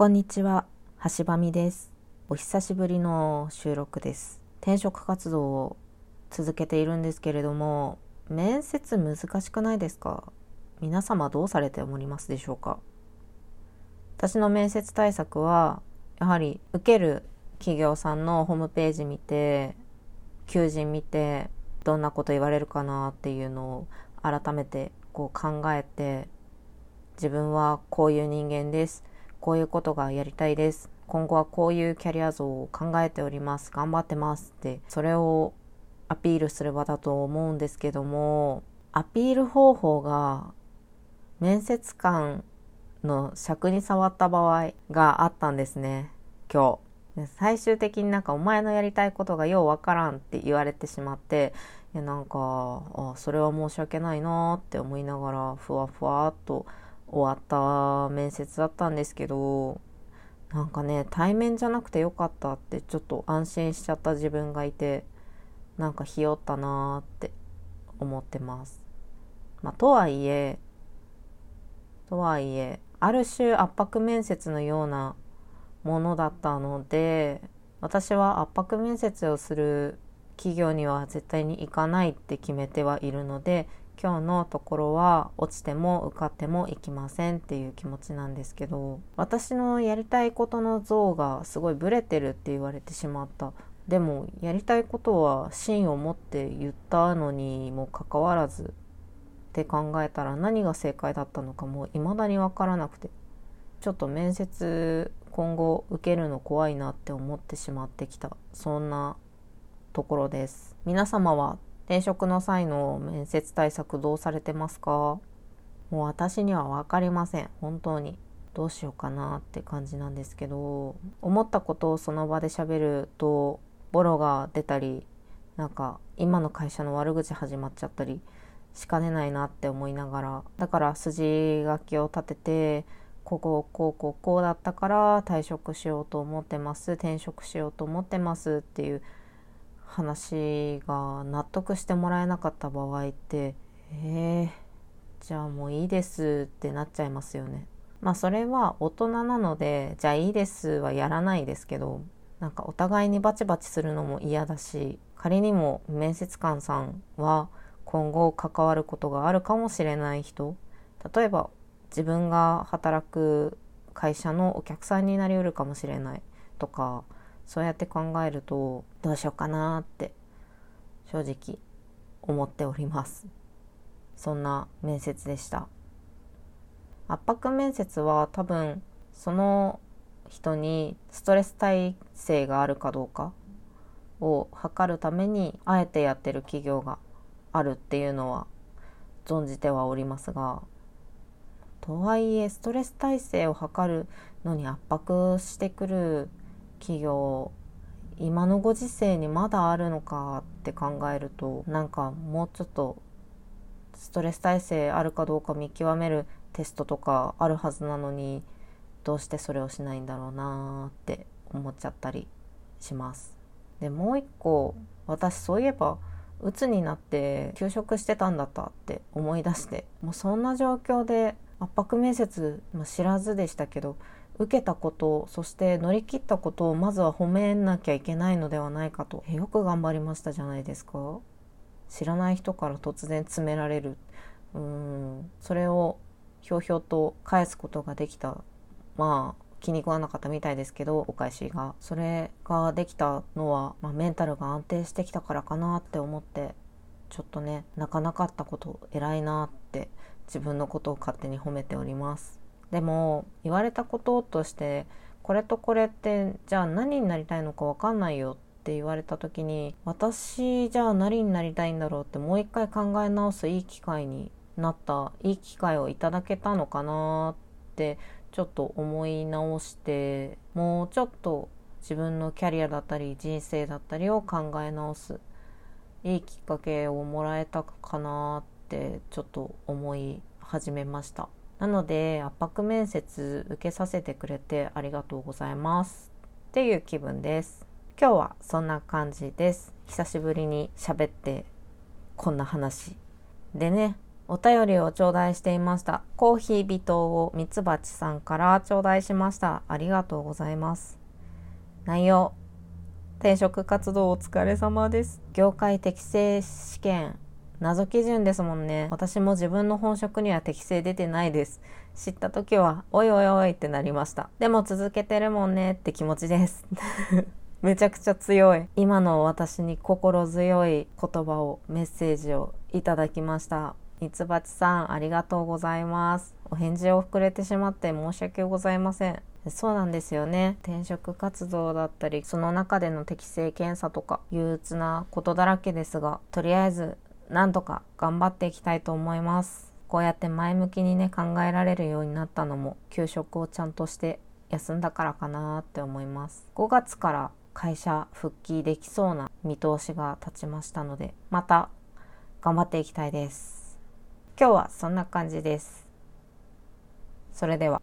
こんにちは、橋場美です。お久しぶりの収録です。転職活動を続けているんですけれども、面接難しくないですか？皆様どうされておりますでしょうか？私の面接対策は、やはり受ける企業さんのホームページ見て、求人見て、どんなこと言われるかなっていうのを改めてこう考えて、自分はこういう人間です。こういうことがやりたいです。今後はこういうキャリア像を考えております。頑張ってますって、それをアピールする場だと思うんですけども、アピール方法が面接官の尺に触った場合があったんですね、今日。最終的になんかお前のやりたいことがようわからんって言われてしまって、いやなんか、あそれは申し訳ないなって思いながら、ふわふわっと終わった面接だったんですけど、なんかね、対面じゃなくてよかったってちょっと安心しちゃった自分がいて、なんかひよったなーって思ってます。まあ、とはいえ、とはいえ、ある種圧迫面接のようなものだったので、私は圧迫面接をする企業には絶対に行かないって決めてはいるので、今日のところは落ちても受かっても行きませんっていう気持ちなんですけど私のやりたいことの像がすごいブレてるって言われてしまった。でもやりたいことは芯を持って言ったのにもかかわらずって考えたら何が正解だったのかもう未だに分からなくてちょっと面接今後受けるの怖いなって思ってしまってきた。そんなところです。皆様は転職の際の面接対策どうされてますか？もう私には分かりません。本当に。どうしようかなって感じなんですけど思ったことをその場で喋るとボロが出たりなんか今の会社の悪口始まっちゃったりしかねないなって思いながら。だから筋書きを立ててこここうこうこうだったから退職しようと思ってます転職しようと思ってますっていう話が納得してもらえなかった場合ってえー、じゃあもういいですってなっちゃいますよね。まあそれは大人なのでじゃあいいですはやらないですけどなんかお互いにバチバチするのも嫌だし仮にも面接官さんは今後関わることがあるかもしれない人例えば自分が働く会社のお客さんになりうるかもしれないとかそうやって考えるとどうしようかなって正直思っております。そんな面接でした。圧迫面接は多分その人にストレス耐性があるかどうかを測るためにあえてやってる企業があるっていうのは存じてはおりますがとはいえストレス耐性を測るのに圧迫してくる企業今のご時世にまだあるのかって考えるとなんかもうちょっとストレス耐性あるかどうか見極めるテストとかあるはずなのにどうしてそれをしないんだろうなって思っちゃったりします。でもう一個私そういえば鬱になって休職してたんだったって思い出してもうそんな状況で圧迫面接、まあ、知らずでしたけど受けたことそして乗り切ったことをまずは褒めなきゃいけないのではないかとよく頑張りましたじゃないですか。知らない人から突然詰められる。うん。それをひょうひょうと返すことができた。まあ気に食わなかったみたいですけどお返しが。それができたのは、まあ、メンタルが安定してきたからかなって思ってちょっとね泣かなかったこと偉いなって自分のことを勝手に褒めております。でも言われたこととしてこれとこれってじゃあ何になりたいのか分かんないよって言われた時に私じゃあ何になりたいんだろうってもう一回考え直すいい機会になったいい機会をいただけたのかなってちょっと思い直してもうちょっと自分のキャリアだったり人生だったりを考え直すいいきっかけをもらえたかなってちょっと思い始めました。なので圧迫面接受けさせてくれてありがとうございますっていう気分です今日はそんな感じです久しぶりに喋ってこんな話でねお便りを頂戴していました。コーヒー微糖をミツバチさんから頂戴しました。ありがとうございます。内容。転職活動お疲れ様です。業界適正試験。謎基準ですもんね。私も自分の本職には適正出てないです。知った時は、おいおいおいってなりました。でも続けてるもんねって気持ちです。めちゃくちゃ強い。今の私に心強い言葉を、メッセージをいただきました。ミツバチさん、ありがとうございます。お返事を膨れてしまって申し訳ございません。そうなんですよね。転職活動だったり、その中での適性検査とか、憂鬱なことだらけですが、とりあえず、なんとか頑張っていきたいと思います。こうやって前向きにね、考えられるようになったのも、給食をちゃんとして休んだからかなって思います。5月から会社復帰できそうな見通しが立ちましたので、また頑張っていきたいです。今日はそんな感じです。それでは。